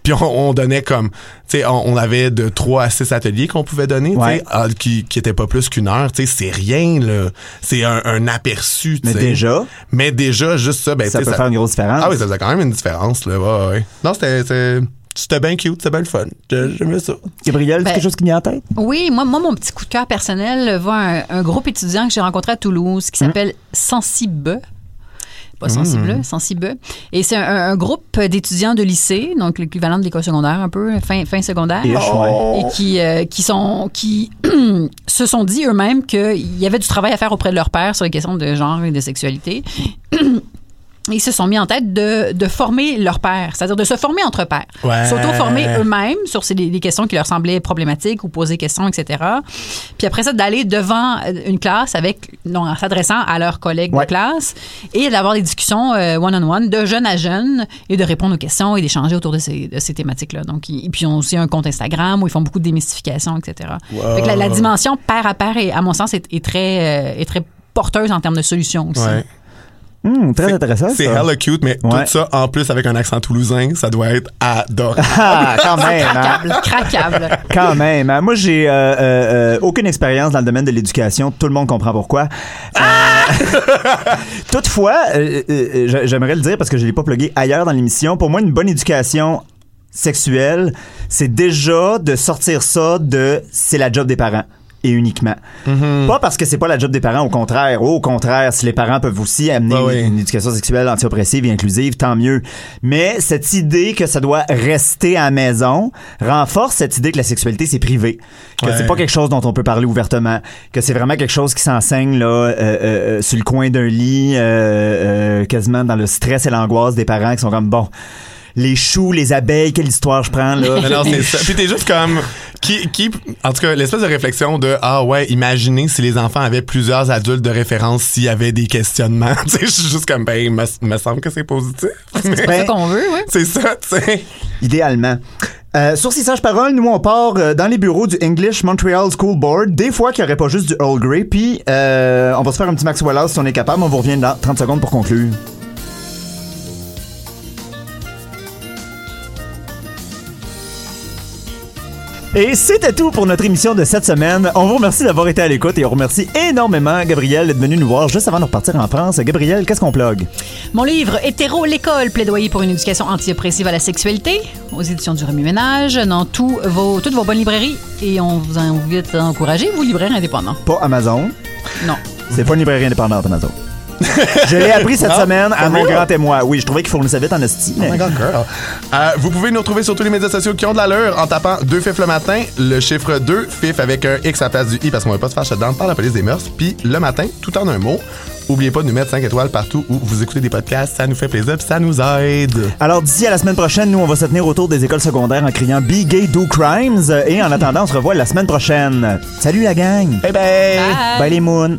Puis on, on donnait comme, tu sais, on, on avait de 3 à 6 ateliers qu'on pouvait donner, Ouais. ah, qui, qui étaient pas plus qu'une heure. Tu sais, c'est rien, là. C'est un, un aperçu, tu Mais déjà, Mais déjà, juste ça, ben, ça peut faire une grosse différence. Ah oui, ça faisait quand même une différence, là. Ouais, ouais. Non, c'était, c'était, bien cute, c'était bien le fun. J'aimais ça. Gabriel, Ben- c'est quelque chose qui vient en tête? Oui, moi, moi, mon petit coup de cœur personnel va à un, un groupe étudiant que j'ai rencontré à Toulouse qui s'appelle Sensibe. Pas Sensible, Sensibe. Et c'est un, un groupe d'étudiants de lycée, donc l'équivalent de l'école secondaire un peu, fin, fin secondaire. Et qui, euh, qui, sont, qui se sont dit eux-mêmes qu'il y avait du travail à faire auprès de leur père sur les questions de genre et de sexualité. Ils se sont mis en tête de, de former leur père, c'est-à-dire de se former entre pairs. Ouais. S'auto-former eux-mêmes sur ces, des, des questions qui leur semblaient problématiques ou poser questions, etc. Puis après ça, d'aller devant euh, une classe avec, non, en s'adressant à leurs collègues Ouais. de classe et d'avoir des discussions euh, one-on-one de jeune à jeune et de répondre aux questions et d'échanger autour de ces, de ces thématiques-là. Donc, ils, puis, ils ont aussi un compte Instagram où ils font beaucoup de démystification, etc. Fait que la, la dimension pair à pair, est, à mon sens, est, est très, euh, est très porteuse en termes de solutions aussi. Ouais. Hum, très intéressant. C'est hella cute, mais Ouais. tout ça, en plus, avec un accent toulousain, ça doit être adorable. Ah, quand même. hein. Craquable, craquable. Quand même. hein. Moi, j'ai euh, euh, euh, aucune expérience dans le domaine de l'éducation. Tout le monde comprend pourquoi. Euh, toutefois, euh, euh, j'a- j'aimerais le dire parce que je l'ai pas plugué ailleurs dans l'émission. Pour moi, une bonne éducation sexuelle, c'est déjà de sortir ça de c'est la job des parents et uniquement. Pas parce que c'est pas la job des parents, au contraire. Au contraire, si les parents peuvent aussi amener Ah oui. une éducation sexuelle anti-oppressive et inclusive, tant mieux. Mais cette idée que ça doit rester à la maison renforce cette idée que la sexualité, c'est privé. Que Ouais. c'est pas quelque chose dont on peut parler ouvertement. Que c'est vraiment quelque chose qui s'enseigne là euh, euh, euh, sur le coin d'un lit, euh, euh, quasiment dans le stress et l'angoisse des parents qui sont comme, bon... Les choux, les abeilles, quelle histoire je prends là? Mais non, c'est ça. Puis t'es juste comme. Qui, qui, en tout cas, l'espèce de réflexion de Ah ouais, imaginez si les enfants avaient plusieurs adultes de référence s'il y avait des questionnements. tu sais, je suis juste comme, ben, me, me semble que c'est positif. C'est pas Ben, ça qu'on veut, oui. C'est ça, tu sais. Idéalement. Euh, sur ces sages paroles, nous on part euh, dans les bureaux du English Montreal School Board. Des fois qu'il n'y aurait pas juste du Earl Grey. Puis euh, on va se faire un petit Max Wallace si on est capable. On vous revient dans 30 secondes pour conclure. Et c'était tout pour notre émission de cette semaine. On vous remercie d'avoir été à l'écoute et on remercie énormément Gabriel d'être venu nous voir juste avant de repartir en France. Gabriel, qu'est-ce qu'on plug? Mon livre Hétéro, l'école, plaidoyer pour une éducation anti-oppressive à la sexualité, aux éditions du Remue Ménage, dans tous vos, toutes vos bonnes librairies. Et on vous invite à encourager vos libraires indépendants. Pas Amazon? Non. C'est pas une librairie indépendante, Amazon. Je l'ai appris cette semaine à mon grand témoin. Oui, je trouvais qu'il fournissait vite en esti. mais- Oh my god, girl. Euh, vous pouvez nous retrouver sur tous les médias sociaux qui ont de l'allure en tapant 2 FIF le matin, le chiffre 2 FIF avec un X à la place du I parce qu'on va pas se faire shutdown par la police des mœurs. Puis le matin, tout en un mot, oubliez pas de nous mettre 5 étoiles partout où vous écoutez des podcasts. Ça nous fait plaisir puis ça nous aide. Alors, d'ici à la semaine prochaine, nous, on va se tenir autour des écoles secondaires en criant Be gay, do crimes. Et en attendant, on se revoit la semaine prochaine. Salut la gang! Bye bye! Bye. Bye les moons!